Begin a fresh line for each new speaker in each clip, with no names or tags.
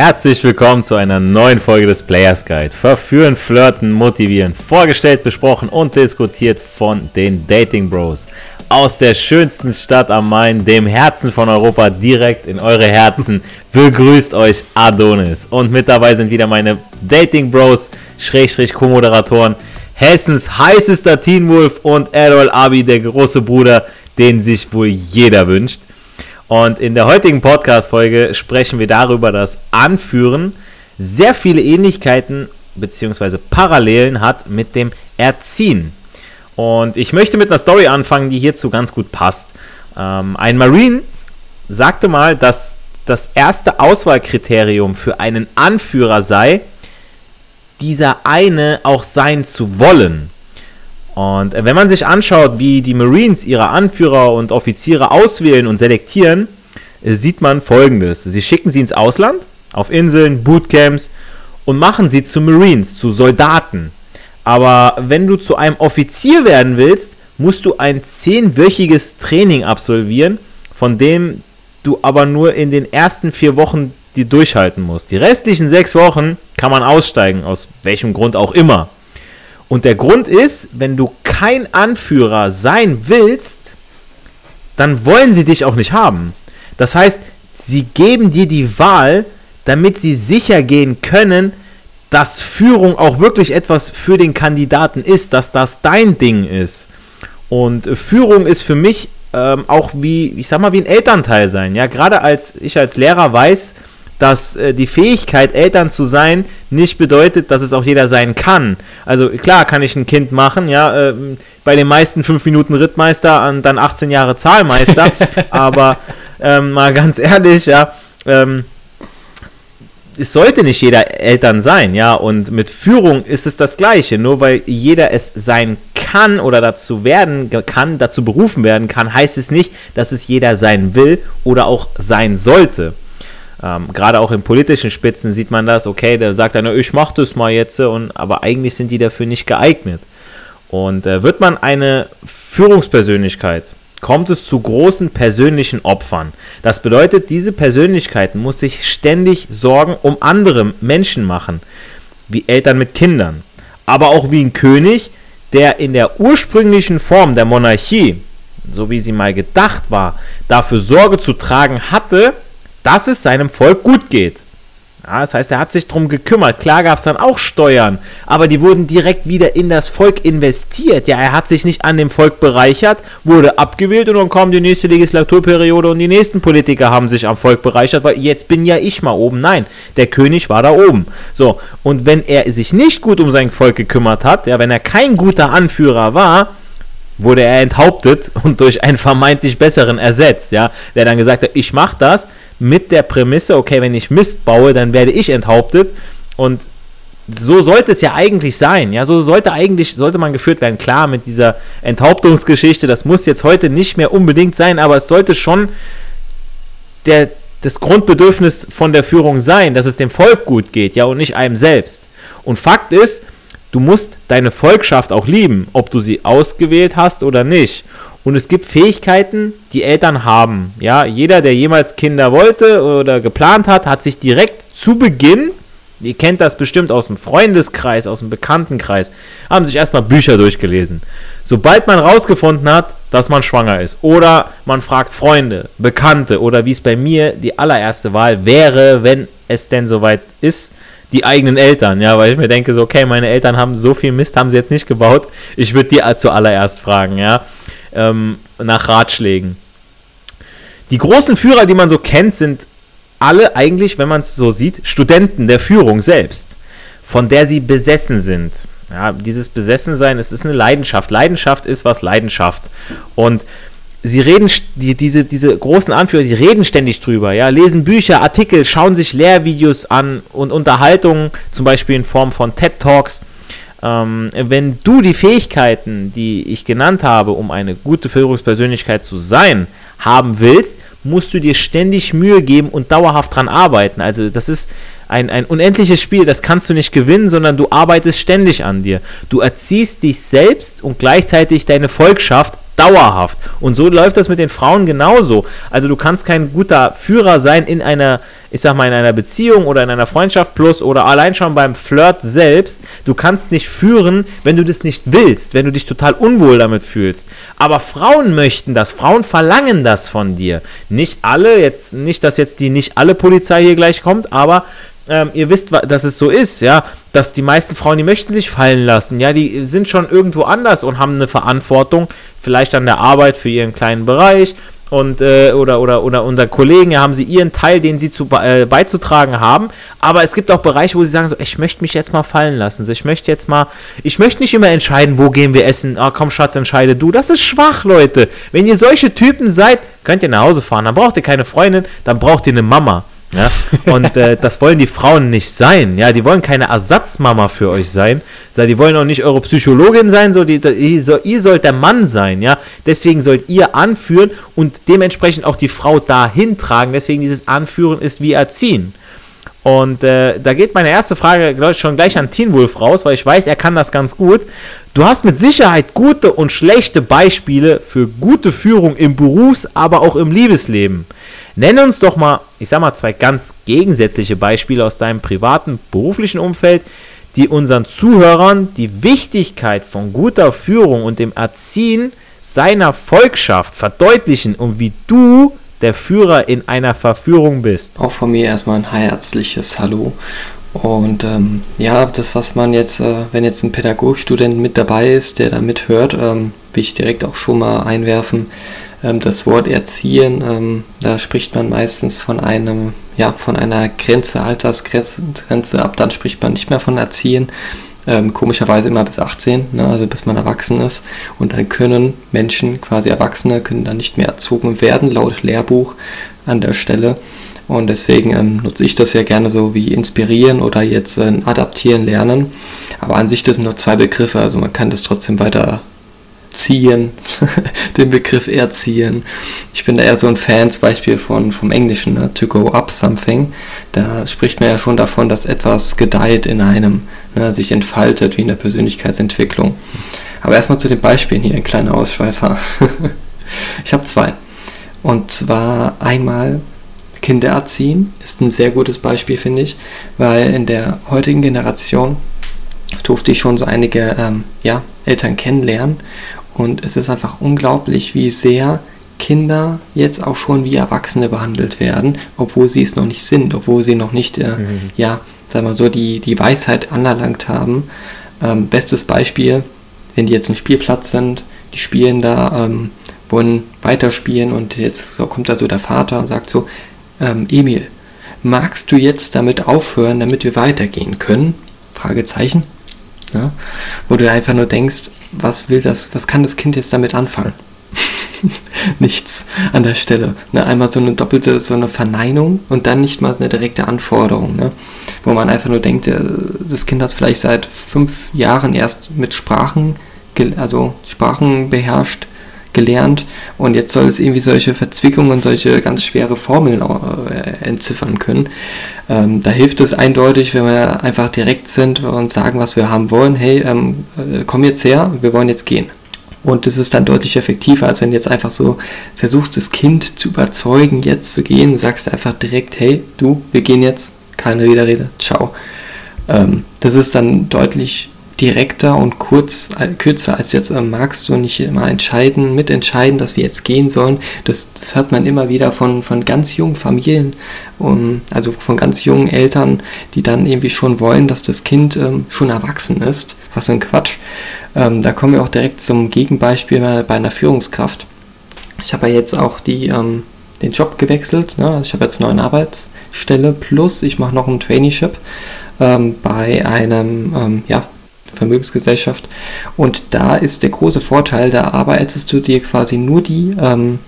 Herzlich willkommen zu einer neuen Folge des Players Guide. Verführen, flirten, motivieren. Vorgestellt, besprochen und diskutiert von den Dating Bros. Aus der schönsten Stadt am Main, dem Herzen von Europa, direkt in eure Herzen, begrüßt euch Adonis. Und mit dabei sind wieder meine Dating Bros, Schrägstrich Co-Moderatoren, Hessens heißester Teen Wolf und Errol Abi, der große Bruder, den sich wohl jeder wünscht. Und in der heutigen Podcast-Folge sprechen wir darüber, dass Anführen sehr viele Ähnlichkeiten bzw. Parallelen hat mit dem Erziehen. Und ich möchte mit einer Story anfangen, die hierzu ganz gut passt. Ähm, ein Marine sagte mal, dass das erste Auswahlkriterium für einen Anführer sei, dieser eine auch sein zu wollen. Und wenn man sich anschaut, wie die Marines ihre Anführer und Offiziere auswählen und selektieren, sieht man folgendes. Sie schicken sie ins Ausland, auf Inseln, Bootcamps und machen sie zu Marines, zu Soldaten. Aber wenn du zu einem Offizier werden willst, musst du ein zehnwöchiges Training absolvieren, von dem du aber nur in den ersten vier Wochen die durchhalten musst. Die restlichen sechs Wochen kann man aussteigen, aus welchem Grund auch immer. Und der Grund ist, wenn du kein Anführer sein willst, dann wollen sie dich auch nicht haben. Das heißt, sie geben dir die Wahl, damit sie sicher gehen können, dass Führung auch wirklich etwas für den Kandidaten ist, dass das dein Ding ist. Und Führung ist für mich ähm, auch wie, ich sag mal, wie ein Elternteil sein. Ja, gerade als ich als Lehrer weiß, dass äh, die Fähigkeit, Eltern zu sein, nicht bedeutet, dass es auch jeder sein kann. Also klar kann ich ein Kind machen, ja, äh, bei den meisten 5 Minuten Rittmeister und dann 18 Jahre Zahlmeister, aber ähm, mal ganz ehrlich, ja, ähm, es sollte nicht jeder Eltern sein, ja, und mit Führung ist es das Gleiche. Nur weil jeder es sein kann oder dazu werden kann, dazu berufen werden kann, heißt es nicht, dass es jeder sein will oder auch sein sollte. Ähm, Gerade auch in politischen Spitzen sieht man das, okay, der sagt einer, ich mach das mal jetzt, und, aber eigentlich sind die dafür nicht geeignet. Und äh, wird man eine Führungspersönlichkeit, kommt es zu großen persönlichen Opfern. Das bedeutet, diese Persönlichkeit muss sich ständig Sorgen um andere Menschen machen, wie Eltern mit Kindern, aber auch wie ein König, der in der ursprünglichen Form der Monarchie, so wie sie mal gedacht war, dafür Sorge zu tragen hatte, dass es seinem Volk gut geht. Ja, das heißt, er hat sich darum gekümmert. Klar gab es dann auch Steuern, aber die wurden direkt wieder in das Volk investiert. Ja, er hat sich nicht an dem Volk bereichert, wurde abgewählt und dann kam die nächste Legislaturperiode und die nächsten Politiker haben sich am Volk bereichert, weil jetzt bin ja ich mal oben. Nein, der König war da oben. So, und wenn er sich nicht gut um sein Volk gekümmert hat, ja, wenn er kein guter Anführer war, wurde er enthauptet und durch einen vermeintlich besseren ersetzt, ja, der dann gesagt hat, ich mache das mit der Prämisse, okay, wenn ich Mist baue, dann werde ich enthauptet und so sollte es ja eigentlich sein, ja, so sollte eigentlich, sollte man geführt werden, klar, mit dieser Enthauptungsgeschichte, das muss jetzt heute nicht mehr unbedingt sein, aber es sollte schon der, das Grundbedürfnis von der Führung sein, dass es dem Volk gut geht, ja, und nicht einem selbst. Und Fakt ist, du musst deine Volkschaft auch lieben, ob du sie ausgewählt hast oder nicht. Und es gibt Fähigkeiten, die Eltern haben. Ja, jeder, der jemals Kinder wollte oder geplant hat, hat sich direkt zu Beginn, ihr kennt das bestimmt aus dem Freundeskreis, aus dem Bekanntenkreis, haben sich erstmal Bücher durchgelesen. Sobald man rausgefunden hat, dass man schwanger ist oder man fragt Freunde, Bekannte oder wie es bei mir die allererste Wahl wäre, wenn es denn soweit ist, die eigenen Eltern, ja, weil ich mir denke, so, okay, meine Eltern haben so viel Mist, haben sie jetzt nicht gebaut. Ich würde die zuallererst fragen, ja, ähm, nach Ratschlägen. Die großen Führer, die man so kennt, sind alle eigentlich, wenn man es so sieht, Studenten der Führung selbst, von der sie besessen sind. Ja, dieses Besessensein, es ist eine Leidenschaft. Leidenschaft ist was Leidenschaft. Und sie reden, die, diese, diese großen Anführer, die reden ständig drüber, ja, lesen Bücher, Artikel, schauen sich Lehrvideos an und Unterhaltungen, zum Beispiel in Form von TED Talks. Ähm, wenn du die Fähigkeiten, die ich genannt habe, um eine gute Führungspersönlichkeit zu sein, haben willst, musst du dir ständig Mühe geben und dauerhaft dran arbeiten. Also das ist ein, ein unendliches Spiel, das kannst du nicht gewinnen, sondern du arbeitest ständig an dir. Du erziehst dich selbst und gleichzeitig deine Volkschaft dauerhaft. Und so läuft das mit den Frauen genauso. Also du kannst kein guter Führer sein in einer, ich sag mal, in einer Beziehung oder in einer Freundschaft plus oder allein schon beim Flirt selbst. Du kannst nicht führen, wenn du das nicht willst, wenn du dich total unwohl damit fühlst. Aber Frauen möchten das, Frauen verlangen das von dir. Nicht alle, jetzt nicht, dass jetzt die nicht alle Polizei hier gleich kommt, aber ähm, ihr wisst, dass es so ist, ja, dass die meisten Frauen, die möchten sich fallen lassen, ja, die sind schon irgendwo anders und haben eine Verantwortung, vielleicht an der Arbeit für ihren kleinen Bereich und äh, oder oder oder unter Kollegen ja, haben sie ihren Teil, den sie zu äh, beizutragen haben, aber es gibt auch Bereiche, wo sie sagen so, ich möchte mich jetzt mal fallen lassen, so, ich möchte jetzt mal, ich möchte nicht immer entscheiden, wo gehen wir essen. Ah, komm Schatz, entscheide du. Das ist schwach, Leute. Wenn ihr solche Typen seid, könnt ihr nach Hause fahren. Dann braucht ihr keine Freundin, dann braucht ihr eine Mama. Ja? Und äh, das wollen die Frauen nicht sein. Ja, die wollen keine Ersatzmama für euch sein. Die wollen auch nicht eure Psychologin sein. So, die, die, so, ihr sollt der Mann sein. Ja, deswegen sollt ihr anführen und dementsprechend auch die Frau dahin tragen. Deswegen dieses Anführen ist wie Erziehen. Und äh, da geht meine erste Frage ich, schon gleich an Teen Wolf raus, weil ich weiß, er kann das ganz gut. Du hast mit Sicherheit gute und schlechte Beispiele für gute Führung im Berufs-, aber auch im Liebesleben. Nenne uns doch mal, ich sag mal, zwei ganz gegensätzliche Beispiele aus deinem privaten, beruflichen Umfeld, die unseren Zuhörern die Wichtigkeit von guter Führung und dem Erziehen seiner Volkschaft verdeutlichen und wie du der Führer in einer Verführung bist.
Auch von mir erstmal ein herzliches Hallo. Und ähm, ja, das, was man jetzt, äh, wenn jetzt ein Pädagogstudent mit dabei ist, der da mithört, ähm, will ich direkt auch schon mal einwerfen. Ähm, das Wort Erziehen, ähm, da spricht man meistens von einem, ja, von einer Grenze, Altersgrenze ab, dann spricht man nicht mehr von Erziehen ähm, komischerweise immer bis 18, ne, also bis man erwachsen ist. Und dann können Menschen, quasi Erwachsene, können dann nicht mehr erzogen werden, laut Lehrbuch an der Stelle. Und deswegen ähm, nutze ich das ja gerne so wie inspirieren oder jetzt äh, adaptieren, lernen. Aber an sich das sind nur zwei Begriffe, also man kann das trotzdem weiter ziehen, den Begriff erziehen. Ich bin da eher so ein Fan zum Beispiel von, vom Englischen, ne? to go up something. Da spricht man ja schon davon, dass etwas gedeiht in einem, ne? sich entfaltet wie in der Persönlichkeitsentwicklung. Aber erstmal zu den Beispielen hier, ein kleiner Ausschweifer. ich habe zwei. Und zwar einmal Kinder erziehen, ist ein sehr gutes Beispiel, finde ich, weil in der heutigen Generation durfte ich schon so einige ähm, ja, Eltern kennenlernen und es ist einfach unglaublich, wie sehr Kinder jetzt auch schon wie Erwachsene behandelt werden, obwohl sie es noch nicht sind, obwohl sie noch nicht, äh, mhm. ja, sag mal so, die, die Weisheit anerlangt haben. Ähm, bestes Beispiel, wenn die jetzt ein Spielplatz sind, die spielen da, ähm, wollen weiterspielen und jetzt so kommt da so der Vater und sagt so, ähm, Emil, magst du jetzt damit aufhören, damit wir weitergehen können? Fragezeichen. Ja? Wo du einfach nur denkst, was will das, was kann das Kind jetzt damit anfangen? Nichts an der Stelle. Ne? Einmal so eine doppelte, so eine Verneinung und dann nicht mal eine direkte Anforderung, ne? wo man einfach nur denkt, äh, das Kind hat vielleicht seit fünf Jahren erst mit Sprachen, also Sprachen beherrscht, gelernt und jetzt soll es irgendwie solche Verzwickungen, solche ganz schwere Formeln äh, entziffern können. Ähm, da hilft es eindeutig, wenn wir einfach direkt sind und sagen, was wir haben wollen. Hey, ähm, äh, komm jetzt her, wir wollen jetzt gehen. Und das ist dann deutlich effektiver, als wenn du jetzt einfach so versuchst, das Kind zu überzeugen, jetzt zu gehen. Sagst einfach direkt, hey, du, wir gehen jetzt, keine Widerrede, ciao. Ähm, das ist dann deutlich direkter und kurz, äh, kürzer als jetzt äh, magst du nicht immer entscheiden, mitentscheiden, dass wir jetzt gehen sollen. Das, das hört man immer wieder von, von ganz jungen Familien, um, also von ganz jungen Eltern, die dann irgendwie schon wollen, dass das Kind ähm, schon erwachsen ist. Was ein Quatsch. Ähm, da kommen wir auch direkt zum Gegenbeispiel bei einer Führungskraft. Ich habe ja jetzt auch die, ähm, den Job gewechselt. Ne? Also ich habe jetzt eine neue Arbeitsstelle plus ich mache noch ein Traineeship ähm, bei einem ähm, ja, Vermögensgesellschaft. Und da ist der große Vorteil, da arbeitest du dir quasi nur die, ähm,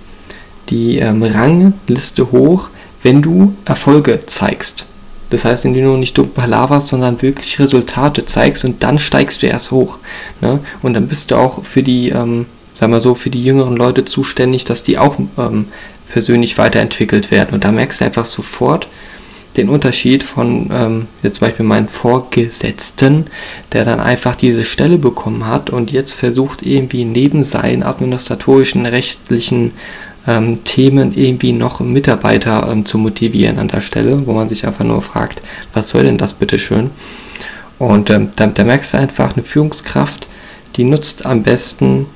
die ähm, Rangliste hoch, wenn du Erfolge zeigst. Das heißt, indem du nicht dumm palaverst, sondern wirklich Resultate zeigst und dann steigst du erst hoch. Ne? Und dann bist du auch für die, ähm, sagen wir so, für die jüngeren Leute zuständig, dass die auch ähm, persönlich weiterentwickelt werden. Und da merkst du einfach sofort, den Unterschied von ähm, jetzt zum Beispiel meinen Vorgesetzten, der dann einfach diese Stelle bekommen hat und jetzt versucht irgendwie neben seinen administratorischen, rechtlichen ähm, Themen irgendwie noch Mitarbeiter ähm, zu motivieren an der Stelle, wo man sich einfach nur fragt, was soll denn das bitteschön? Und ähm, da, da merkst du einfach, eine Führungskraft, die nutzt am besten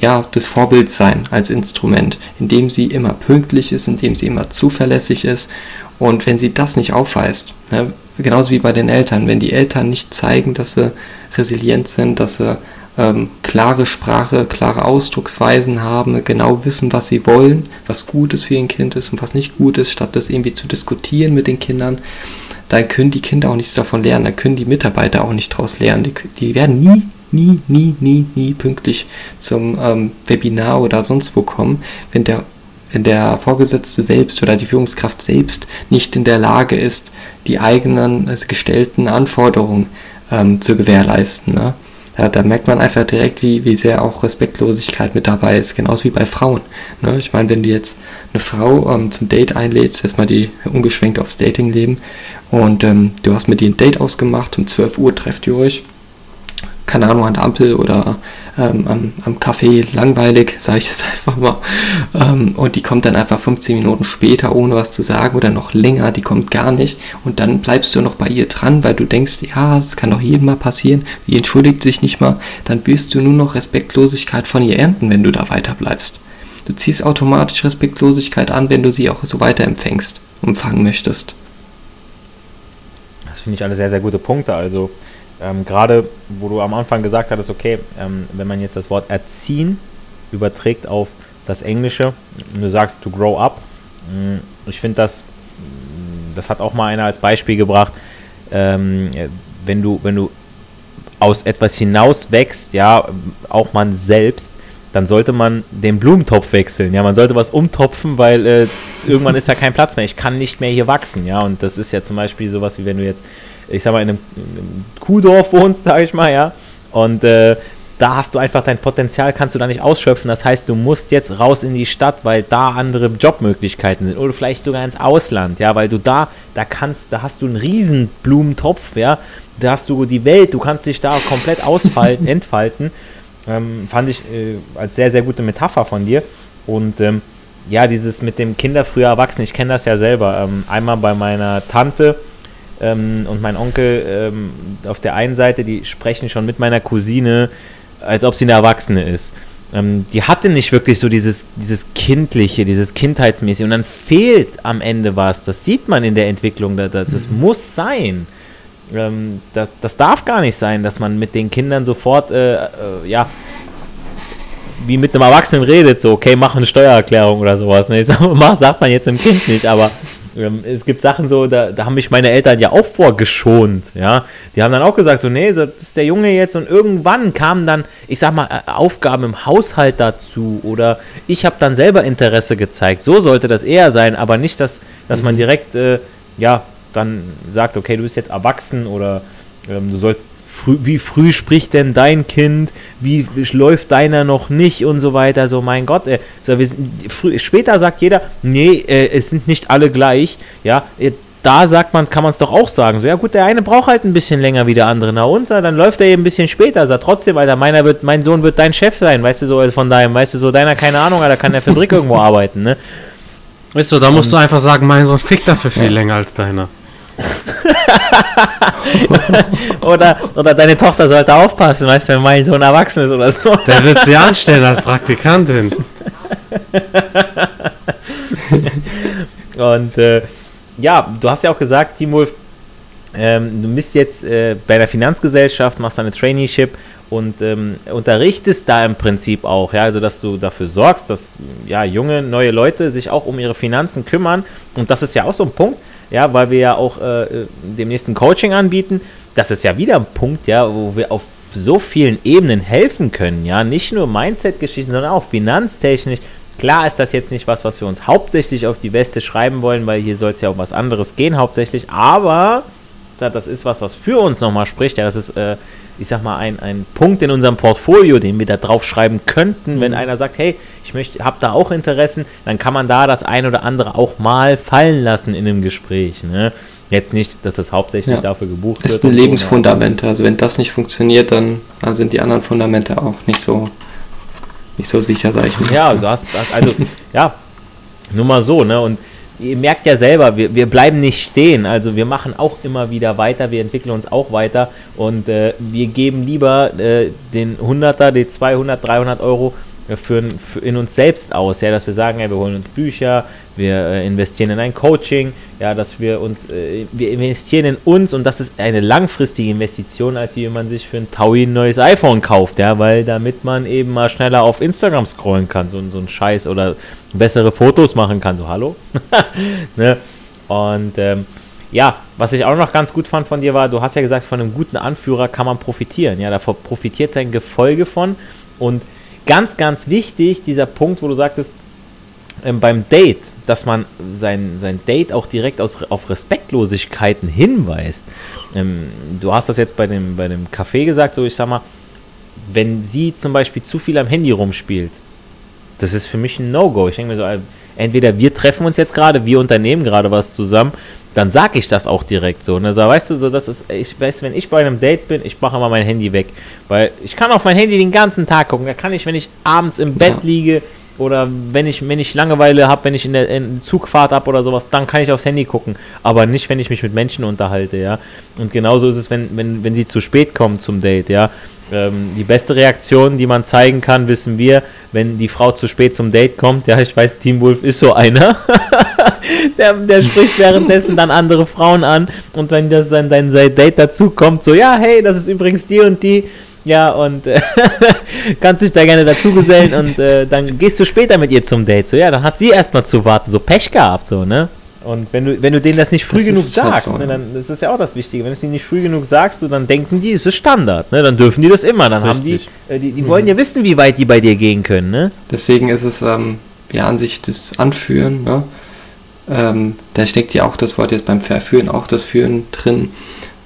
ja, das Vorbildsein als Instrument, indem sie immer pünktlich ist, indem sie immer zuverlässig ist. Und wenn sie das nicht aufweist, ne, genauso wie bei den Eltern, wenn die Eltern nicht zeigen, dass sie resilient sind, dass sie ähm, klare Sprache, klare Ausdrucksweisen haben, genau wissen, was sie wollen, was gut ist für ihr Kind ist und was nicht gut ist, statt das irgendwie zu diskutieren mit den Kindern, dann können die Kinder auch nichts davon lernen, dann können die Mitarbeiter auch nicht daraus lernen. Die, die werden nie, nie, nie, nie, nie pünktlich zum ähm, Webinar oder sonst wo kommen, wenn der der Vorgesetzte selbst oder die Führungskraft selbst nicht in der Lage ist, die eigenen also gestellten Anforderungen ähm, zu gewährleisten. Ne? Ja, da merkt man einfach direkt, wie, wie sehr auch Respektlosigkeit mit dabei ist, genauso wie bei Frauen. Ne? Ich meine, wenn du jetzt eine Frau ähm, zum Date einlädst, jetzt mal die ungeschwenkt aufs Datingleben, und ähm, du hast mit ihr ein Date ausgemacht, um 12 Uhr trefft ihr euch, keine Ahnung, an der Ampel oder ähm, am, am Café langweilig, sage ich jetzt einfach mal. Ähm, und die kommt dann einfach 15 Minuten später, ohne was zu sagen oder noch länger, die kommt gar nicht. Und dann bleibst du noch bei ihr dran, weil du denkst, ja, es kann doch jedem mal passieren, die entschuldigt sich nicht mal. Dann wirst du nur noch Respektlosigkeit von ihr ernten, wenn du da weiter bleibst. Du ziehst automatisch Respektlosigkeit an, wenn du sie auch so weiter empfängst, empfangen möchtest.
Das finde ich alle sehr, sehr gute Punkte. Also ähm, gerade wo du am Anfang gesagt hattest, okay, ähm, wenn man jetzt das Wort erziehen überträgt auf das Englische, du sagst to grow up, mm, ich finde das, mm, das hat auch mal einer als Beispiel gebracht, ähm, wenn du, wenn du aus etwas hinaus wächst, ja, auch man selbst, dann sollte man den Blumentopf wechseln. Ja, man sollte was umtopfen, weil äh, irgendwann ist da kein Platz mehr. Ich kann nicht mehr hier wachsen. Ja, und das ist ja zum Beispiel sowas, wie wenn du jetzt ich sag mal, in einem, in einem Kuhdorf wohnst, sag ich mal, ja. Und äh, da hast du einfach dein Potenzial, kannst du da nicht ausschöpfen. Das heißt, du musst jetzt raus in die Stadt, weil da andere Jobmöglichkeiten sind. Oder vielleicht sogar ins Ausland, ja, weil du da, da kannst, da hast du einen riesen Blumentopf, ja. Da hast du die Welt, du kannst dich da komplett ausfalten, entfalten. Ähm, fand ich äh, als sehr, sehr gute Metapher von dir. Und ähm, ja, dieses mit dem Kinder früher erwachsen, ich kenne das ja selber. Ähm, einmal bei meiner Tante, ähm, und mein Onkel ähm, auf der einen Seite, die sprechen schon mit meiner Cousine, als ob sie eine Erwachsene ist. Ähm, die hatte nicht wirklich so dieses, dieses Kindliche, dieses Kindheitsmäßige. Und dann fehlt am Ende was. Das sieht man in der Entwicklung. Das, das mhm. muss sein. Ähm, das, das darf gar nicht sein, dass man mit den Kindern sofort, äh, äh, ja, wie mit einem Erwachsenen redet, so, okay, mach eine Steuererklärung oder sowas. Ne? Sag, sagt man jetzt dem Kind nicht, aber ähm, es gibt Sachen so, da, da haben mich meine Eltern ja auch vorgeschont, ja. Die haben dann auch gesagt, so, nee, das ist der Junge jetzt und irgendwann kamen dann, ich sag mal, äh, Aufgaben im Haushalt dazu oder ich habe dann selber Interesse gezeigt. So sollte das eher sein, aber nicht, dass, dass man mhm. direkt, äh, ja, dann sagt, okay, du bist jetzt erwachsen oder ähm, du sollst früh, wie früh spricht denn dein Kind, wie läuft deiner noch nicht und so weiter. So, mein Gott, äh, so, wir sind, früh, später sagt jeder, nee, äh, es sind nicht alle gleich. Ja, äh, da sagt man, kann man es doch auch sagen. So, ja gut, der eine braucht halt ein bisschen länger wie der andere. Na und dann läuft er eben ein bisschen später. Sagt trotzdem, Alter, meiner wird, mein Sohn wird dein Chef sein, weißt du, so also von deinem, weißt du, so deiner, keine Ahnung, da kann der Fabrik irgendwo arbeiten, ne?
Weißt du, da musst und, du einfach sagen, mein Sohn fickt dafür viel ja. länger als deiner.
oder, oder deine Tochter sollte aufpassen, weißt du, wenn mein Sohn erwachsen ist oder so.
Der wird sie anstellen als Praktikantin.
Und äh, ja, du hast ja auch gesagt, Timulf, ähm, du bist jetzt äh, bei der Finanzgesellschaft, machst eine Traineeship und ähm, unterrichtest da im Prinzip auch, ja, also dass du dafür sorgst, dass ja junge, neue Leute sich auch um ihre Finanzen kümmern. Und das ist ja auch so ein Punkt, ja, weil wir ja auch äh, demnächst ein Coaching anbieten. Das ist ja wieder ein Punkt, ja, wo wir auf so vielen Ebenen helfen können, ja, nicht nur Mindset-Geschichten, sondern auch finanztechnisch. Klar ist das jetzt nicht was, was wir uns hauptsächlich auf die Weste schreiben wollen, weil hier soll es ja um was anderes gehen hauptsächlich, aber das ist was, was für uns nochmal spricht. Ja, das ist äh, ich sag mal, ein, ein Punkt in unserem Portfolio, den wir da drauf schreiben könnten, mhm. wenn einer sagt, hey, ich möchte, habe da auch Interessen, dann kann man da das ein oder andere auch mal fallen lassen in einem Gespräch. Ne? Jetzt nicht, dass das hauptsächlich ja. dafür gebucht
wird. Das ist ein Lebensfundament. So, also wenn das nicht funktioniert, dann, dann sind die anderen Fundamente auch nicht so nicht so sicher, sag ich mal.
Ja, du hast, hast also, ja, nur mal so, ne? Und ihr merkt ja selber, wir, wir bleiben nicht stehen. Also wir machen auch immer wieder weiter, wir entwickeln uns auch weiter und äh, wir geben lieber äh, den 100er, die 200, 300 Euro für, in uns selbst aus, ja, dass wir sagen, ja, wir holen uns Bücher, wir äh, investieren in ein Coaching, ja, dass wir uns, äh, wir investieren in uns und das ist eine langfristige Investition, als wie man sich für ein Taui ein neues iPhone kauft, ja, weil damit man eben mal schneller auf Instagram scrollen kann, so, so ein Scheiß oder bessere Fotos machen kann, so hallo, ne? Und ähm, ja, was ich auch noch ganz gut fand von dir war, du hast ja gesagt, von einem guten Anführer kann man profitieren, ja, da profitiert sein Gefolge von und Ganz, ganz wichtig, dieser Punkt, wo du sagtest, ähm, beim Date, dass man sein, sein Date auch direkt aus, auf Respektlosigkeiten hinweist. Ähm, du hast das jetzt bei dem, bei dem Café gesagt, so ich sag mal, wenn sie zum Beispiel zu viel am Handy rumspielt, das ist für mich ein No-Go. Ich denke mir so, äh, entweder wir treffen uns jetzt gerade, wir unternehmen gerade was zusammen, dann sage ich das auch direkt so. Ne? So, weißt du, so, das ist, ich weiß, wenn ich bei einem Date bin, ich mache immer mein Handy weg. Weil ich kann auf mein Handy den ganzen Tag gucken. Da kann ich, wenn ich abends im Bett ja. liege oder wenn ich, wenn ich Langeweile habe, wenn ich in der in Zugfahrt habe oder sowas, dann kann ich aufs Handy gucken. Aber nicht, wenn ich mich mit Menschen unterhalte, ja. Und genauso ist es, wenn, wenn, wenn sie zu spät kommen zum Date, ja. Ähm, die beste Reaktion, die man zeigen kann, wissen wir, wenn die Frau zu spät zum Date kommt. Ja, ich weiß, Team Wolf ist so einer. der, der spricht währenddessen dann andere Frauen an. Und wenn das dann dein Date dazu kommt, so, ja, hey, das ist übrigens die und die. Ja, und äh, kannst dich da gerne dazugesellen und äh, dann gehst du später mit ihr zum Date. So, ja, dann hat sie erstmal zu warten, so Pech gehabt, so, ne? Und wenn du, wenn du denen das nicht früh das genug halt sagst, halt so, ne, dann das ist ja auch das Wichtige. Wenn du es ihnen nicht früh genug sagst, so, dann denken die, es ist Standard, ne? Dann dürfen die das immer. Dann Richtig. haben die, äh, die, die mhm. wollen ja wissen, wie weit die bei dir gehen können, ne?
Deswegen ist es ähm, ja an sich das Anführen, ne? Ähm, da steckt ja auch das Wort jetzt beim Verführen, auch das Führen drin.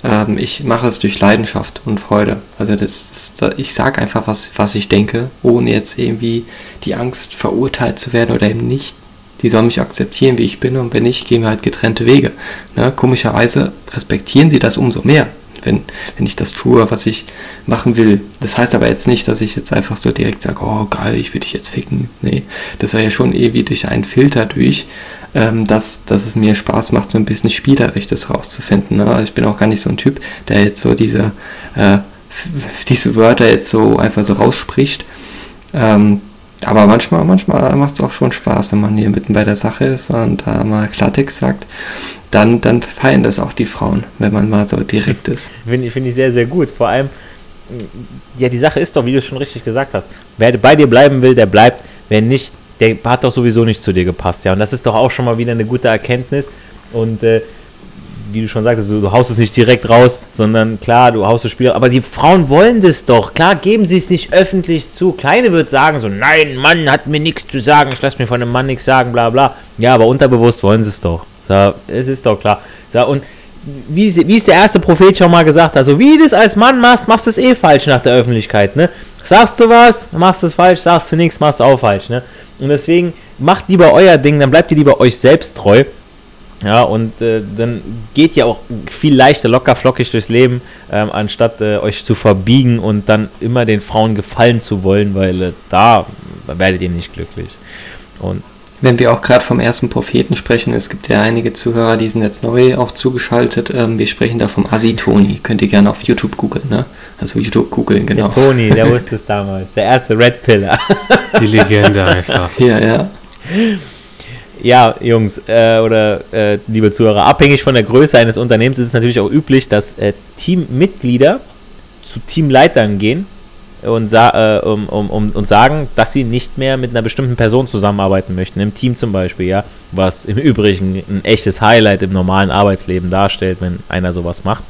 Ähm, ich mache es durch Leidenschaft und Freude. Also das, das ich sage einfach, was, was ich denke, ohne jetzt irgendwie die Angst verurteilt zu werden oder eben nicht die sollen mich akzeptieren, wie ich bin und wenn nicht, gehen wir halt getrennte Wege. Ne? Komischerweise respektieren sie das umso mehr, wenn, wenn ich das tue, was ich machen will. Das heißt aber jetzt nicht, dass ich jetzt einfach so direkt sage, oh geil, ich will dich jetzt ficken. Nee, das war ja schon ewig durch einen Filter durch, ähm, dass, dass es mir Spaß macht, so ein bisschen spielerisch das rauszufinden. Ne? Also ich bin auch gar nicht so ein Typ, der jetzt so diese, äh, diese Wörter jetzt so einfach so rausspricht. Ähm, aber manchmal, manchmal macht es auch schon Spaß, wenn man hier mitten bei der Sache ist und da mal Klartext sagt. Dann, dann feiern das auch die Frauen, wenn man mal so direkt ist.
Finde find ich sehr, sehr gut. Vor allem, ja, die Sache ist doch, wie du schon richtig gesagt hast. Wer bei dir bleiben will, der bleibt. Wer nicht, der hat doch sowieso nicht zu dir gepasst. Ja, und das ist doch auch schon mal wieder eine gute Erkenntnis. Und äh, wie du schon sagtest, du, du haust es nicht direkt raus, sondern klar, du haust das Spiel. Aber die Frauen wollen das doch. Klar, geben sie es nicht öffentlich zu. Kleine wird sagen so, nein, Mann hat mir nichts zu sagen, ich lasse mir von einem Mann nichts sagen, bla bla. Ja, aber unterbewusst wollen sie es doch. So, es ist doch klar. So, und wie, wie es der erste Prophet schon mal gesagt hat, so wie du es als Mann machst, machst du es eh falsch nach der Öffentlichkeit, ne? Sagst du was, machst du es falsch, sagst du nichts, machst du auch falsch, ne? Und deswegen macht lieber euer Ding, dann bleibt ihr lieber euch selbst treu ja, und äh, dann geht ihr auch viel leichter, locker, flockig durchs Leben, ähm, anstatt äh, euch zu verbiegen und dann immer den Frauen gefallen zu wollen, weil äh, da werdet ihr nicht glücklich. Und
wenn wir auch gerade vom ersten Propheten sprechen, es gibt ja einige Zuhörer, die sind jetzt neu auch zugeschaltet. Ähm, wir sprechen da vom Asi-Toni. Könnt ihr gerne auf YouTube googeln, ne? Also YouTube googeln, genau.
Der Toni, der wusste es damals. Der erste Red Pillar.
Die Legende einfach.
Ja, ja.
Ja, Jungs äh, oder äh, liebe Zuhörer, abhängig von der Größe eines Unternehmens ist es natürlich auch üblich, dass äh, Teammitglieder zu Teamleitern gehen und, sa äh, um, um, um, und sagen, dass sie nicht mehr mit einer bestimmten Person zusammenarbeiten möchten, im Team zum Beispiel, ja, was im Übrigen ein echtes Highlight im normalen Arbeitsleben darstellt, wenn einer sowas macht.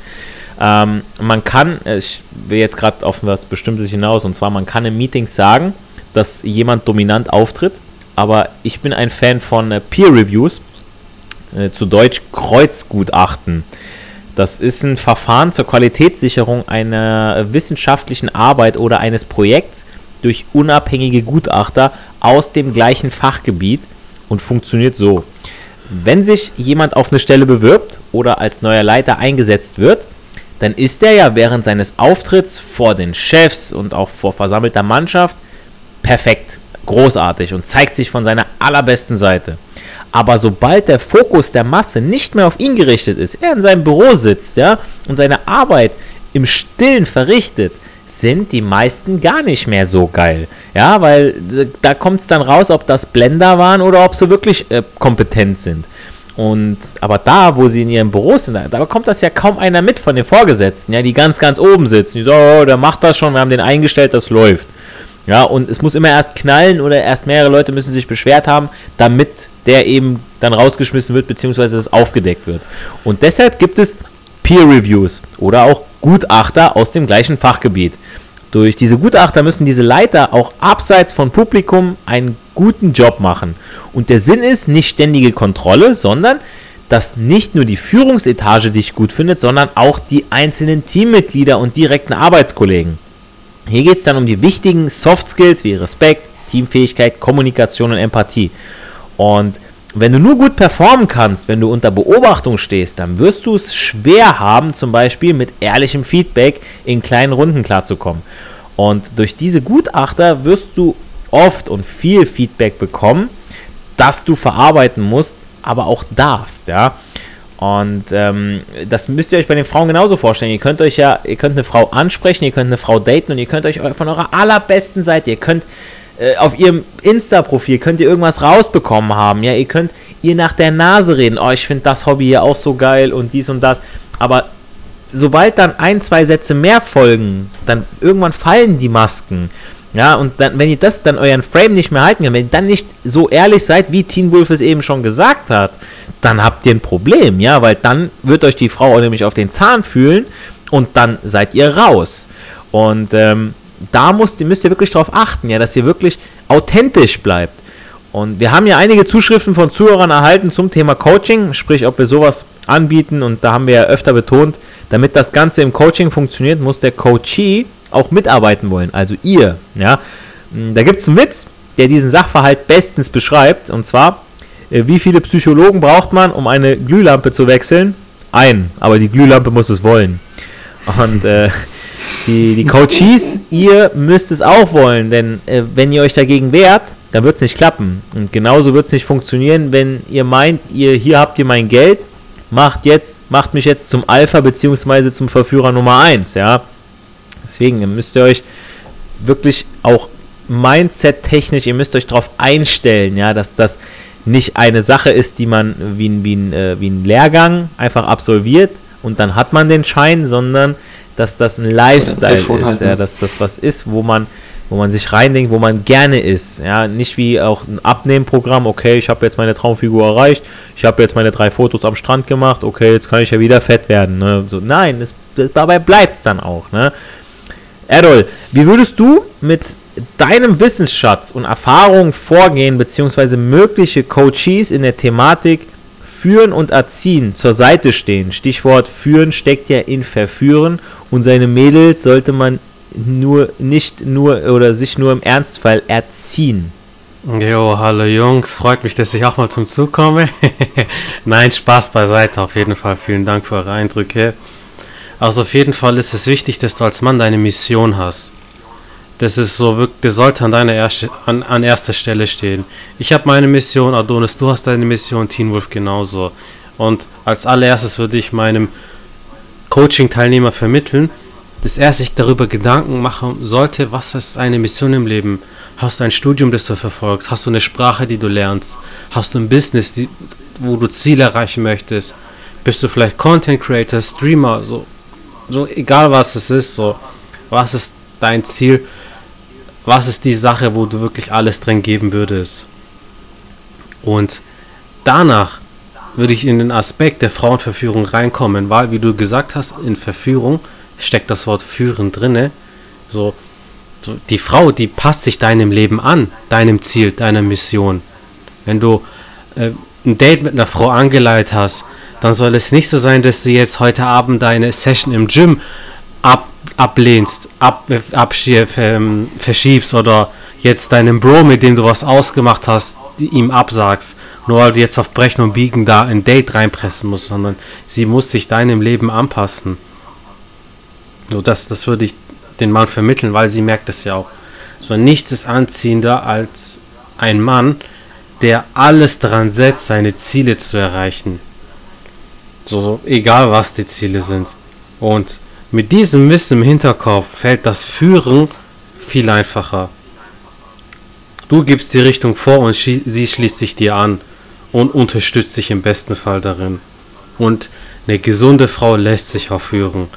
Ähm, man kann, ich will jetzt gerade auf was Bestimmtes hinaus, und zwar man kann in Meetings sagen, dass jemand dominant auftritt aber ich bin ein Fan von äh, Peer Reviews, äh, zu Deutsch Kreuzgutachten. Das ist ein Verfahren zur Qualitätssicherung einer wissenschaftlichen Arbeit oder eines Projekts durch unabhängige Gutachter aus dem gleichen Fachgebiet und funktioniert so. Wenn sich jemand auf eine Stelle bewirbt oder als neuer Leiter eingesetzt wird, dann ist er ja während seines Auftritts vor den Chefs und auch vor versammelter Mannschaft perfekt, großartig und zeigt sich von seiner allerbesten Seite. Aber sobald der Fokus der Masse nicht mehr auf ihn gerichtet ist, er in seinem Büro sitzt, ja, und seine Arbeit im Stillen verrichtet, sind die meisten gar nicht mehr so geil. Ja, weil da kommt es dann raus, ob das Blender waren oder ob sie wirklich äh, kompetent sind. Und aber da, wo sie in ihrem Büro sind, da, bekommt das ja kaum einer mit von den Vorgesetzten, ja, die ganz, ganz oben sitzen. Die so, oh, der macht das schon, wir haben den eingestellt, das läuft. Ja, und es muss immer erst knallen oder erst mehrere Leute müssen sich beschwert haben, damit der eben dann rausgeschmissen wird, beziehungsweise es aufgedeckt wird. Und deshalb gibt es Peer Reviews oder auch Gutachter aus dem gleichen Fachgebiet. Durch diese Gutachter müssen diese Leiter auch abseits von Publikum einen guten Job machen. Und der Sinn ist nicht ständige Kontrolle, sondern dass nicht nur die Führungsetage dich gut findet, sondern auch die einzelnen Teammitglieder und direkten Arbeitskollegen. Hier geht es dann um die wichtigen Soft Skills wie Respekt, Teamfähigkeit, Kommunikation und Empathie. Und wenn du nur gut performen kannst, wenn du unter Beobachtung stehst, dann wirst du es schwer haben, zum Beispiel mit ehrlichem Feedback in kleinen Runden klarzukommen. Und durch diese Gutachter wirst du oft und viel Feedback bekommen, das du verarbeiten musst, aber auch darfst, ja. Und ähm, das müsst ihr euch bei den Frauen genauso vorstellen. Ihr könnt euch ja, ihr könnt eine Frau ansprechen, ihr könnt eine Frau daten und ihr könnt euch von eurer allerbesten Seite, ihr könnt äh, auf ihrem Insta-Profil könnt ihr irgendwas rausbekommen haben. Ja, ihr könnt ihr nach der Nase reden. Oh, ich finde das Hobby hier auch so geil und dies und das. Aber sobald dann ein, zwei Sätze mehr folgen, dann irgendwann fallen die Masken. Ja, und dann, wenn ihr das dann euren Frame nicht mehr halten könnt, wenn ihr dann nicht so ehrlich seid, wie Teen Wolf es eben schon gesagt hat, dann habt ihr ein Problem, ja, weil dann wird euch die Frau nämlich auf den Zahn fühlen und dann seid ihr raus. Und ähm, da müsst, müsst ihr wirklich darauf achten, ja, dass ihr wirklich authentisch bleibt. Und wir haben ja einige Zuschriften von Zuhörern erhalten zum Thema Coaching, sprich, ob wir sowas anbieten. Und da haben wir ja öfter betont, damit das Ganze im Coaching funktioniert, muss der Coachee auch mitarbeiten wollen, also ihr. Ja. Da gibt es einen Witz, der diesen Sachverhalt bestens beschreibt. Und zwar, wie viele Psychologen braucht man, um eine Glühlampe zu wechseln? Ein, aber die Glühlampe muss es wollen. Und äh, die, die Coaches, ihr müsst es auch wollen, denn äh, wenn ihr euch dagegen wehrt, dann wird es nicht klappen. Und genauso wird es nicht funktionieren, wenn ihr meint, ihr hier habt ihr mein Geld, macht jetzt, macht mich jetzt zum Alpha bzw. zum Verführer Nummer 1, ja. Deswegen müsst ihr euch wirklich auch Mindset-technisch, ihr müsst euch darauf einstellen, ja, dass das nicht eine Sache ist, die man wie ein, wie, ein, äh, wie ein Lehrgang einfach absolviert und dann hat man den Schein, sondern dass das ein Lifestyle ist, ja, dass das was ist, wo man, wo man sich reindenkt, wo man gerne ist, ja, nicht wie auch ein Abnehmprogramm, okay, ich habe jetzt meine Traumfigur erreicht, ich habe jetzt meine drei Fotos am Strand gemacht, okay, jetzt kann ich ja wieder fett werden, ne? so, nein, das, das, dabei bleibt es dann auch, ne, Errol, wie würdest du mit deinem Wissensschatz und Erfahrung vorgehen, beziehungsweise mögliche Coaches in der Thematik Führen und Erziehen zur Seite stehen. Stichwort Führen steckt ja in Verführen und seine Mädels sollte man nur nicht nur oder sich nur im Ernstfall erziehen.
Jo, hallo Jungs, freut mich, dass ich auch mal zum Zug komme. Nein, Spaß beiseite, auf jeden Fall. Vielen Dank für eure Eindrücke. Also auf jeden Fall ist es wichtig, dass du als Mann deine Mission hast. Das ist so wirklich, das sollte an deiner erste, an, an erster Stelle stehen. Ich habe meine Mission, Adonis, du hast deine Mission, Teen Wolf genauso. Und als allererstes würde ich meinem Coaching-Teilnehmer vermitteln, dass er sich darüber Gedanken machen sollte, was ist eine Mission im Leben? Hast du ein Studium, das du verfolgst? Hast du eine Sprache, die du lernst? Hast du ein Business, die, wo du Ziele erreichen möchtest? Bist du vielleicht Content Creator, Streamer? So, so egal was es ist, so was ist dein Ziel? Was ist die Sache, wo du wirklich alles drin geben würdest. Und danach würde ich in den Aspekt der Frauenverführung reinkommen, weil, wie du gesagt hast, in Verführung steckt das Wort führen drinne. So, die Frau, die passt sich deinem Leben an, deinem Ziel, deiner Mission. Wenn du äh, ein Date mit einer Frau angeleitet hast, dann soll es nicht so sein, dass du jetzt heute Abend deine Session im Gym ab, ablehnst, ab, abschieb, ähm, verschiebst oder jetzt deinem Bro, mit dem du was ausgemacht hast, ihm absagst, nur weil du jetzt auf Brechen und Biegen da ein Date reinpressen musst, sondern sie muss sich deinem Leben anpassen. So, das, das würde ich den Mann vermitteln, weil sie merkt es ja auch. So, nichts ist anziehender als ein Mann, der alles daran setzt, seine Ziele zu erreichen. So, so, egal was die Ziele sind. Und mit diesem Wissen im Hinterkopf fällt das Führen viel einfacher. Du gibst die Richtung vor und sie schließt sich dir an und unterstützt dich im besten Fall darin. Und eine gesunde Frau lässt sich auch führen.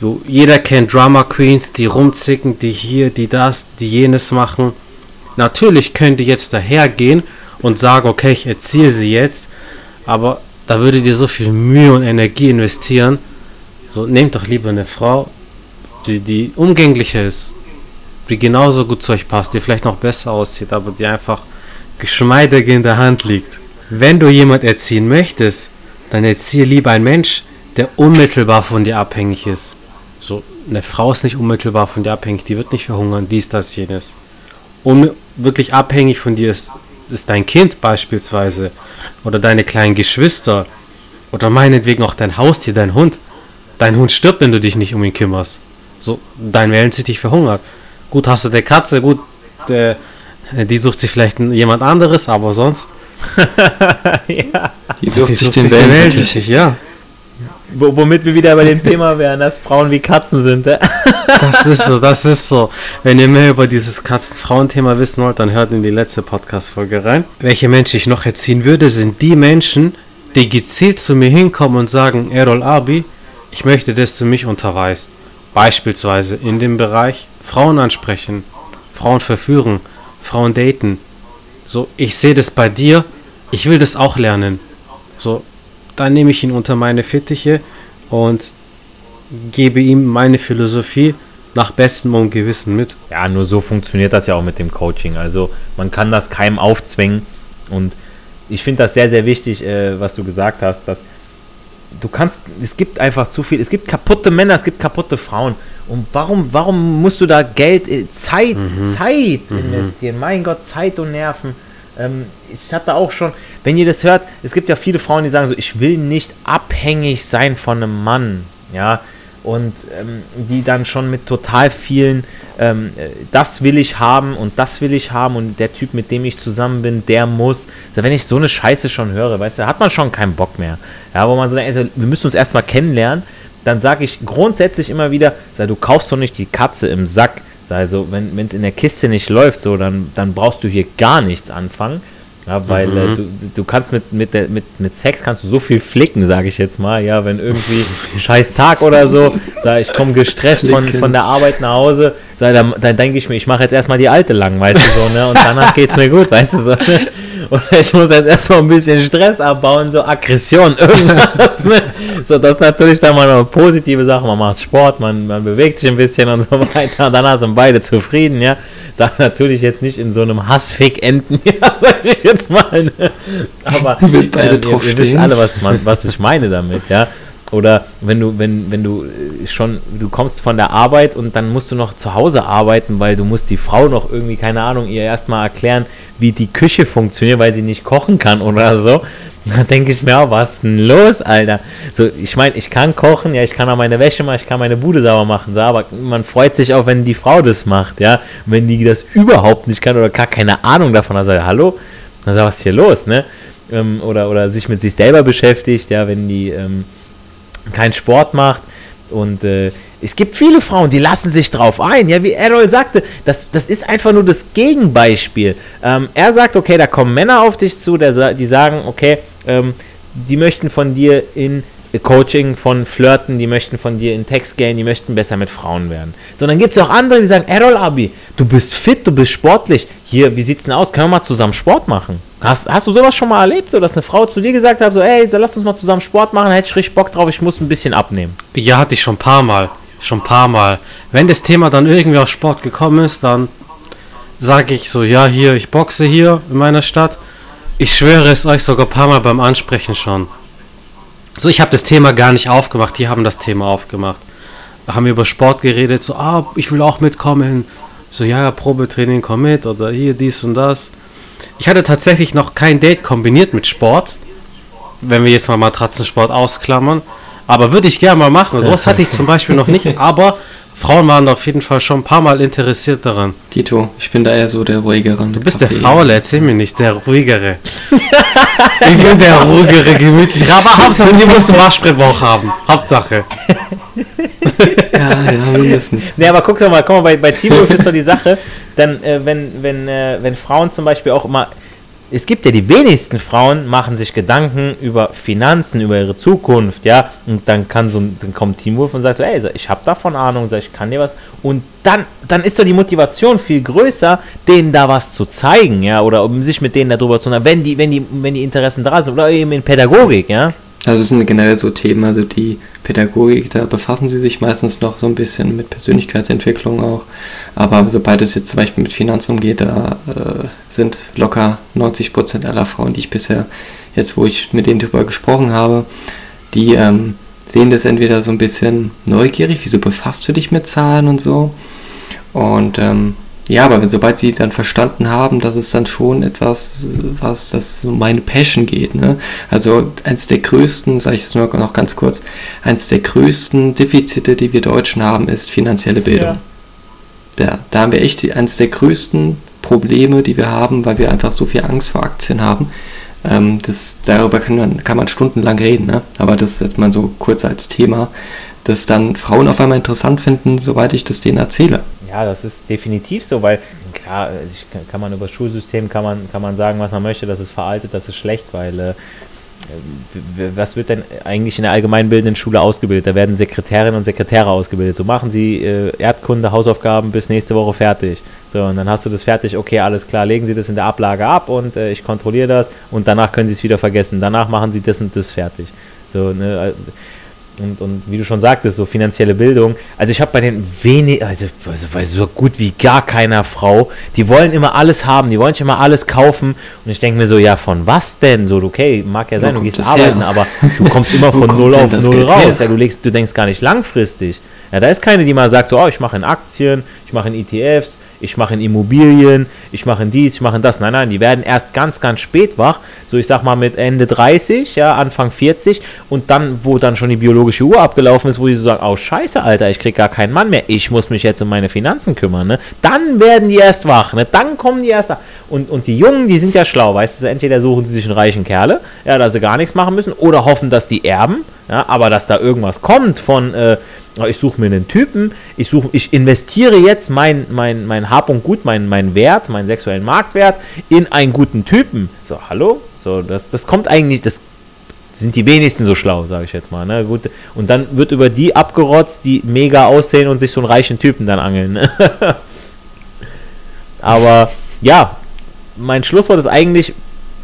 So, jeder kennt Drama Queens, die rumzicken, die hier, die das, die jenes machen. Natürlich könnt ihr jetzt dahergehen und sagen, okay, ich erziehe sie jetzt, aber da würdet ihr so viel Mühe und Energie investieren. So, nehmt doch lieber eine Frau, die, die umgänglicher ist, die genauso gut zu euch passt, die vielleicht noch besser aussieht, aber die einfach geschmeidig in der Hand liegt. Wenn du jemand erziehen möchtest, dann erziehe lieber einen Mensch, der unmittelbar von dir abhängig ist. So, eine Frau ist nicht unmittelbar von dir abhängig, die wird nicht verhungern, dies, das, jenes. Um wirklich abhängig von dir ist, ist dein Kind beispielsweise oder deine kleinen Geschwister oder meinetwegen auch dein Haustier, dein Hund. Dein Hund stirbt, wenn du dich nicht um ihn kümmerst. So, dein dich verhungert. Gut, hast du der Katze, gut, der, die sucht sich vielleicht jemand anderes, aber sonst.
ja. Die sucht die sich sucht den Wellensittich.
Ja. Womit wir wieder bei dem Thema wären, dass Frauen wie Katzen sind.
das ist so, das ist so. Wenn ihr mehr über dieses Katzen-Frauen-Thema wissen wollt, dann hört in die letzte Podcast-Folge rein. Welche Menschen ich noch erziehen würde, sind die Menschen, die gezielt zu mir hinkommen und sagen, Errol Abi, ich möchte, dass du mich unterweist. Beispielsweise in dem Bereich Frauen ansprechen, Frauen verführen, Frauen daten. So, ich sehe das bei dir, ich will das auch lernen. So, dann nehme ich ihn unter meine Fittiche und gebe ihm meine Philosophie nach bestem und Gewissen mit.
Ja, nur so funktioniert das ja auch mit dem Coaching. Also man kann das keinem aufzwingen und ich finde das sehr, sehr wichtig, äh, was du gesagt hast, dass du kannst, es gibt einfach zu viel, es gibt kaputte Männer, es gibt kaputte Frauen. Und warum, warum musst du da Geld, äh, Zeit, mhm. Zeit mhm. investieren? Mein Gott, Zeit und Nerven. Ähm, ich hatte auch schon, wenn ihr das hört, es gibt ja viele Frauen, die sagen so, ich will nicht abhängig sein von einem Mann, ja, und ähm, die dann schon mit total vielen, ähm, äh, das will ich haben und das will ich haben und der Typ, mit dem ich zusammen bin, der muss. Also wenn ich so eine Scheiße schon höre, weißt du, hat man schon keinen Bock mehr. Ja, wo man so denkt, also, wir müssen uns erstmal kennenlernen, dann sage ich grundsätzlich immer wieder, du kaufst doch nicht die Katze im Sack, also, wenn es in der Kiste nicht läuft, so, dann, dann brauchst du hier gar nichts anfangen. Ja, weil mhm. äh, du, du kannst mit, mit, der, mit, mit Sex kannst du so viel flicken, sage ich jetzt mal. Ja, wenn irgendwie scheiß Tag oder so, sag ich komme gestresst von, von der Arbeit nach Hause, sag, dann, dann denke ich mir, ich mache jetzt erstmal die alte lang, weißt du so, ne? Und danach geht's mir gut, weißt du so. Oder ich muss jetzt erstmal ein bisschen Stress abbauen, so Aggression, irgendwas. Ne? So, das ist natürlich dann mal eine positive Sache. Man macht Sport, man, man bewegt sich ein bisschen und so weiter. Und danach sind beide zufrieden, ja. Darf natürlich jetzt nicht in so einem Hassfick enden, ja, sag ich jetzt mal. Ne? Aber äh, beide ihr, ihr wisst alle, was, man, was ich meine damit, ja. Oder wenn du, wenn, wenn du äh, schon, du kommst von der Arbeit und dann musst du noch zu Hause arbeiten, weil du musst die Frau noch irgendwie, keine Ahnung, ihr erstmal erklären, wie die Küche funktioniert, weil sie nicht kochen kann oder so. Da denke ich mir auch, was ist denn los, Alter? So, ich meine, ich kann kochen, ja, ich kann auch meine Wäsche machen, ich kann meine Bude sauber machen, so, aber man freut sich auch, wenn die Frau das macht, ja. Wenn die das überhaupt nicht kann oder gar keine Ahnung davon hat, sagt, hallo, dann sagt, was ist hier los, ne? Ähm, oder, oder sich mit sich selber beschäftigt, ja, wenn die, ähm, keinen Sport macht. Und äh, es gibt viele Frauen, die lassen sich drauf ein. Ja, wie Errol sagte, das, das ist einfach nur das Gegenbeispiel. Ähm, er sagt, okay, da kommen Männer auf dich zu, der, die sagen, okay, ähm, die möchten von dir in Coaching von Flirten, die möchten von dir in Text gehen, die möchten besser mit Frauen werden. Sondern gibt es auch andere, die sagen, Errol Abi, du bist fit, du bist sportlich. Hier, wie sieht's denn aus? Können wir mal zusammen Sport machen? Hast, hast du sowas schon mal erlebt, so dass eine Frau zu dir gesagt hat, so, ey, so, lass uns mal zusammen Sport machen, hätte ich richtig Bock drauf, ich muss ein bisschen abnehmen.
Ja, hatte ich schon ein paar Mal. Schon ein paar Mal. Wenn das Thema dann irgendwie auf Sport gekommen ist, dann sage ich so, ja, hier, ich boxe hier in meiner Stadt. Ich schwöre es euch sogar ein paar Mal beim Ansprechen schon. So, ich habe das Thema gar nicht aufgemacht, die haben das Thema aufgemacht. Haben wir über Sport geredet, so, ah, ich will auch mitkommen. So, ja, ja, Probetraining, komm mit oder hier, dies und das. Ich hatte tatsächlich noch kein Date kombiniert mit Sport, wenn wir jetzt mal Matratzensport ausklammern. Aber würde ich gerne mal machen. Sowas hatte ich zum Beispiel noch nicht, aber Frauen waren auf jeden Fall schon ein paar Mal interessiert daran.
Tito, ich bin da eher so der ruhigere.
Du bist der Faule, erzähl mir nicht, der ruhigere. ich bin der ruhigere, gemütliche. Aber Hauptsache, die musst einen Waschbrettbauch haben. Hauptsache.
ja, ja, mindestens. Nee, aber guck doch mal, guck mal, bei, bei Teamwolf ist so die Sache, dann, äh, wenn, wenn, äh, wenn Frauen zum Beispiel auch immer es gibt ja die wenigsten Frauen machen sich Gedanken über Finanzen, über ihre Zukunft, ja, und dann kann so dann kommt Teamwolf und sagt so, ey, ich habe davon Ahnung, ich kann dir was und dann dann ist doch die Motivation viel größer, denen da was zu zeigen, ja, oder um sich mit denen darüber zu, wenn die wenn die wenn die Interessen da sind oder eben in Pädagogik, ja.
Also das sind generell so Themen, also die Pädagogik, da befassen sie sich meistens noch so ein bisschen mit Persönlichkeitsentwicklung auch. Aber sobald es jetzt zum Beispiel mit Finanzen umgeht, da äh, sind locker 90 Prozent aller Frauen, die ich bisher, jetzt wo ich mit denen darüber gesprochen habe, die ähm, sehen das entweder so ein bisschen neugierig, wieso befasst du dich mit Zahlen und so. Und ähm, ja, aber sobald sie dann verstanden haben, dass es dann schon etwas, was das um meine Passion geht, ne? Also eins der größten, sage ich es nur noch ganz kurz, eins der größten Defizite, die wir Deutschen haben, ist finanzielle Bildung. Ja. Da, da haben wir echt eins der größten Probleme, die wir haben, weil wir einfach so viel Angst vor Aktien haben. Ähm, das, darüber kann man, kann man stundenlang reden, ne? aber das ist jetzt mal so kurz als Thema, dass dann Frauen auf einmal interessant finden, soweit ich das denen erzähle.
Ja, das ist definitiv so, weil klar, kann man über das Schulsystem kann man, kann man sagen, was man möchte, das ist veraltet, das ist schlecht, weil äh, was wird denn eigentlich in der allgemeinbildenden Schule ausgebildet? Da werden Sekretärinnen und Sekretäre ausgebildet. So machen sie äh, Erdkunde, Hausaufgaben bis nächste Woche fertig. So, und dann hast du das fertig, okay, alles klar, legen Sie das in der Ablage ab und äh, ich kontrolliere das und danach können Sie es wieder vergessen. Danach machen Sie das und das fertig. So, ne, und, und wie du schon sagtest, so finanzielle Bildung. Also ich habe bei den wenig, also, also bei so gut wie gar keiner Frau, die wollen immer alles haben, die wollen sich immer alles kaufen. Und ich denke mir so, ja, von was denn? So, okay, mag ja sein, du gehst arbeiten, her? aber du kommst immer von null auf null raus. Ja, du, legst, du denkst gar nicht langfristig. Ja, da ist keine, die mal sagt, so, oh, ich mache in Aktien, ich mache in ETFs, ich mache in Immobilien, ich mache in dies, ich mache in das. Nein, nein, die werden erst ganz, ganz spät wach. So, ich sag mal mit Ende 30, ja, Anfang 40 und dann, wo dann schon die biologische Uhr abgelaufen ist, wo die so sagen, oh scheiße, Alter, ich krieg gar keinen Mann mehr, ich muss mich jetzt um meine Finanzen kümmern, ne? Dann werden die erst wach, ne? Dann kommen die erst da. Und, und die Jungen, die sind ja schlau, weißt du, entweder suchen sie sich einen reichen Kerle, ja, dass sie gar nichts machen müssen, oder hoffen, dass die erben, ja, aber dass da irgendwas kommt von, äh, ich suche mir einen Typen, ich, such, ich investiere jetzt mein, mein, mein Hab und Gut, mein, mein Wert, meinen sexuellen Marktwert in einen guten Typen. So, hallo? So, das, das kommt eigentlich, das sind die wenigsten so schlau, sage ich jetzt mal. Ne? Gut, und dann wird über die abgerotzt, die mega aussehen und sich so einen reichen Typen dann angeln. Ne? Aber ja, mein Schlusswort ist eigentlich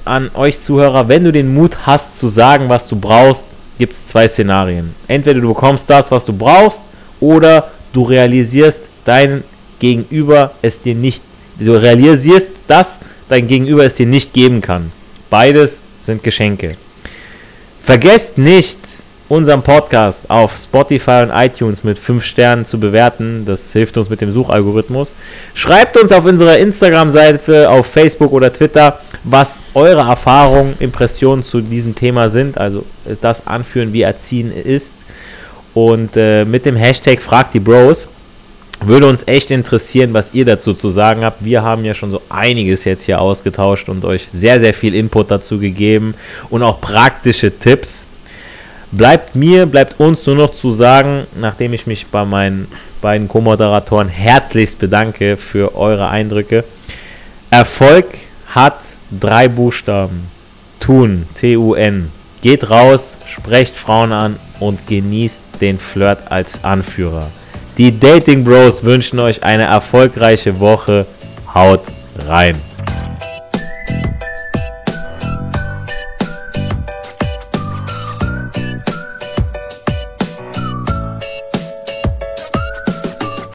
an euch Zuhörer, wenn du den Mut hast zu sagen, was du brauchst, gibt es zwei Szenarien. Entweder du bekommst das, was du brauchst, oder du realisierst dein Gegenüber es dir nicht, du realisierst, dass dein Gegenüber es dir nicht geben kann. Beides sind Geschenke. Vergesst nicht, unseren Podcast auf Spotify und iTunes mit 5 Sternen zu bewerten. Das hilft uns mit dem Suchalgorithmus. Schreibt uns auf unserer Instagram-Seite, auf Facebook oder Twitter, was eure Erfahrungen, Impressionen zu diesem Thema sind. Also das Anführen, wie Erziehen ist. Und äh, mit dem Hashtag Fragt die Bros würde uns echt interessieren, was ihr dazu zu sagen habt. Wir haben ja schon so einiges jetzt hier ausgetauscht und euch sehr, sehr viel Input dazu gegeben und auch praktische Tipps. Bleibt mir, bleibt uns nur noch zu sagen, nachdem ich mich bei meinen beiden Co-Moderatoren herzlichst bedanke für eure Eindrücke. Erfolg hat drei Buchstaben. Tun, T-U-N. Geht raus, sprecht Frauen an und genießt den Flirt als Anführer. Die Dating Bros wünschen euch eine erfolgreiche Woche. Haut rein.